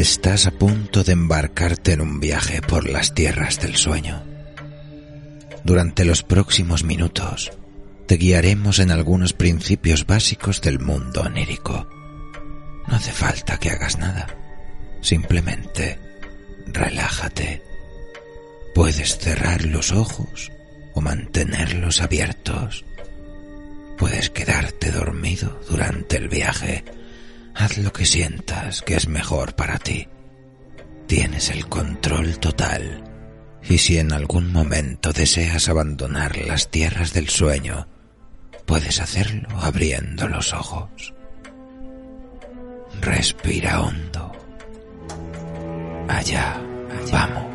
Estás a punto de embarcarte en un viaje por las tierras del sueño. Durante los próximos minutos te guiaremos en algunos principios básicos del mundo onírico. No hace falta que hagas nada. Simplemente relájate. Puedes cerrar los ojos o mantenerlos abiertos. Puedes quedarte dormido durante el viaje Haz lo que sientas que es mejor para ti. Tienes el control total. Y si en algún momento deseas abandonar las tierras del sueño, puedes hacerlo abriendo los ojos. Respira hondo. Allá, vamos.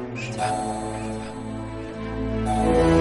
Hola.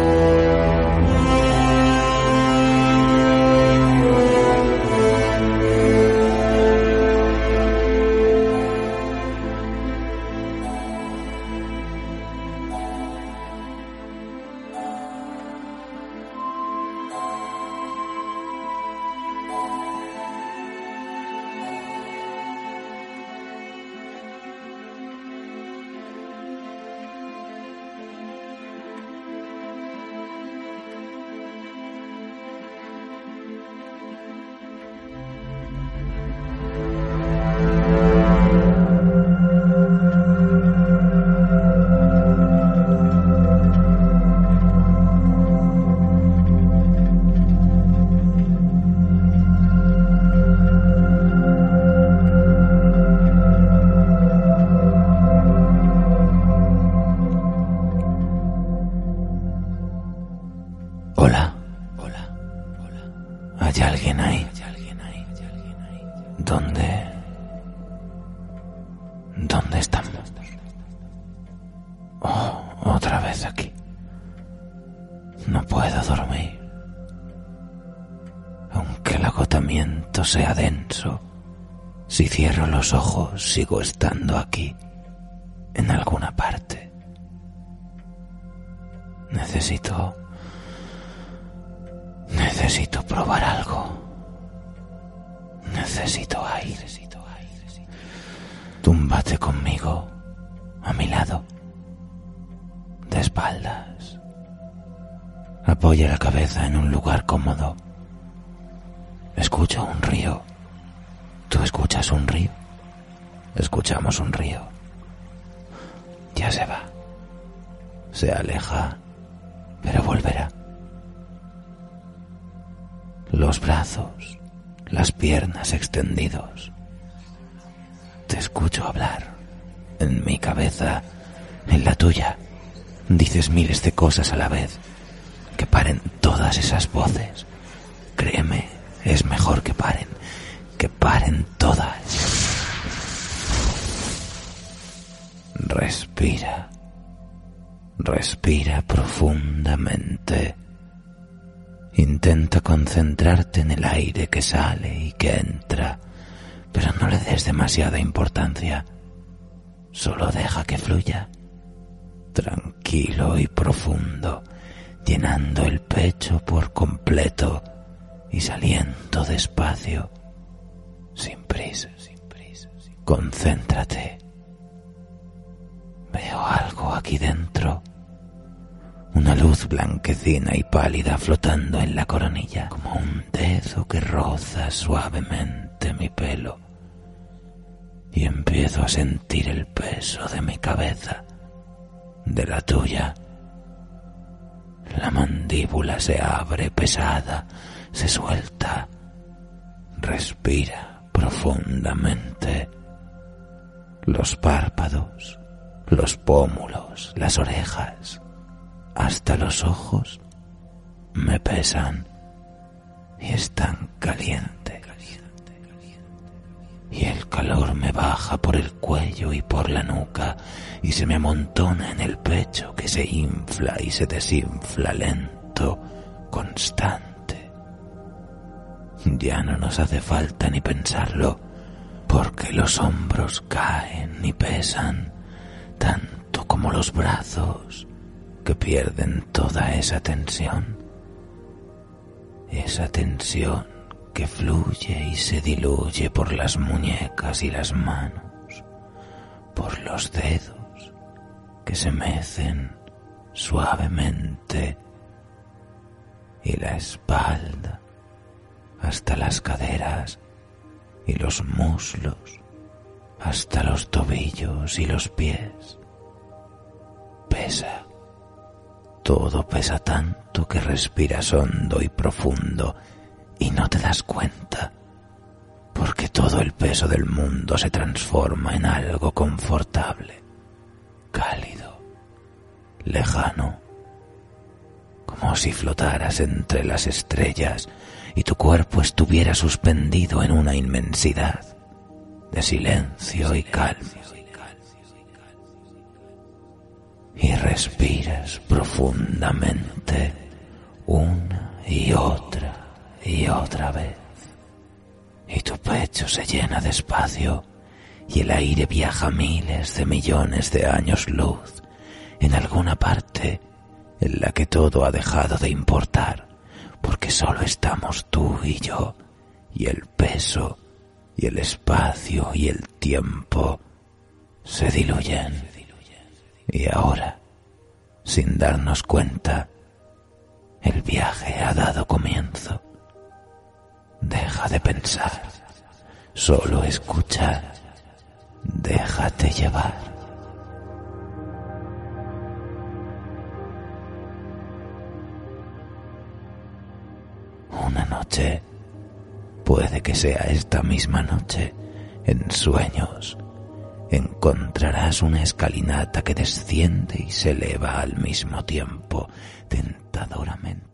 ¿Dónde estamos? Oh, otra vez aquí. No puedo dormir. Aunque el agotamiento sea denso, si cierro los ojos sigo estando aquí, en alguna parte. Necesito Necesito probar algo. Necesito aire. Túmbate conmigo, a mi lado, de espaldas. Apoya la cabeza en un lugar cómodo. Escucho un río. ¿Tú escuchas un río? Escuchamos un río. Ya se va. Se aleja, pero volverá los brazos, las piernas extendidos. Te escucho hablar, en mi cabeza, en la tuya. Dices miles de cosas a la vez. Que paren todas esas voces. Créeme, es mejor que paren. Que paren todas. Respira. Respira profundamente. Intenta concentrarte en el aire que sale y que entra, pero no le des demasiada importancia. Solo deja que fluya, tranquilo y profundo, llenando el pecho por completo y saliendo despacio, sin prisa, sin prisa. Concéntrate. Veo algo aquí dentro una luz blanquecina y pálida flotando en la coronilla, como un dedo que roza suavemente mi pelo. Y empiezo a sentir el peso de mi cabeza, de la tuya. La mandíbula se abre pesada, se suelta, respira profundamente. los párpados, los pómulos, las orejas, hasta los ojos me pesan y están caliente. El calor me baja por el cuello y por la nuca y se me amontona en el pecho que se infla y se desinfla lento, constante. Ya no nos hace falta ni pensarlo, porque los hombros caen y pesan tanto como los brazos que pierden toda esa tensión. Esa tensión que fluye y se diluye por las muñecas y las manos, por los dedos que se mecen suavemente y la espalda hasta las caderas y los muslos hasta los tobillos y los pies. Pesa todo pesa tanto que respiras hondo y profundo y no te das cuenta, porque todo el peso del mundo se transforma en algo confortable, cálido, lejano, como si flotaras entre las estrellas y tu cuerpo estuviera suspendido en una inmensidad de silencio y calma. y respiras profundamente una y otra y otra vez. Y tu pecho se llena de espacio y el aire viaja miles de millones de años luz en alguna parte en la que todo ha dejado de importar porque solo estamos tú y yo y el peso y el espacio y el tiempo se diluyen. Y ahora, sin darnos cuenta, el viaje ha dado comienzo. Deja de pensar, solo escucha, déjate llevar. Una noche, puede que sea esta misma noche, en sueños, encontrarás una escalinata que desciende y se eleva al mismo tiempo, tentadoramente.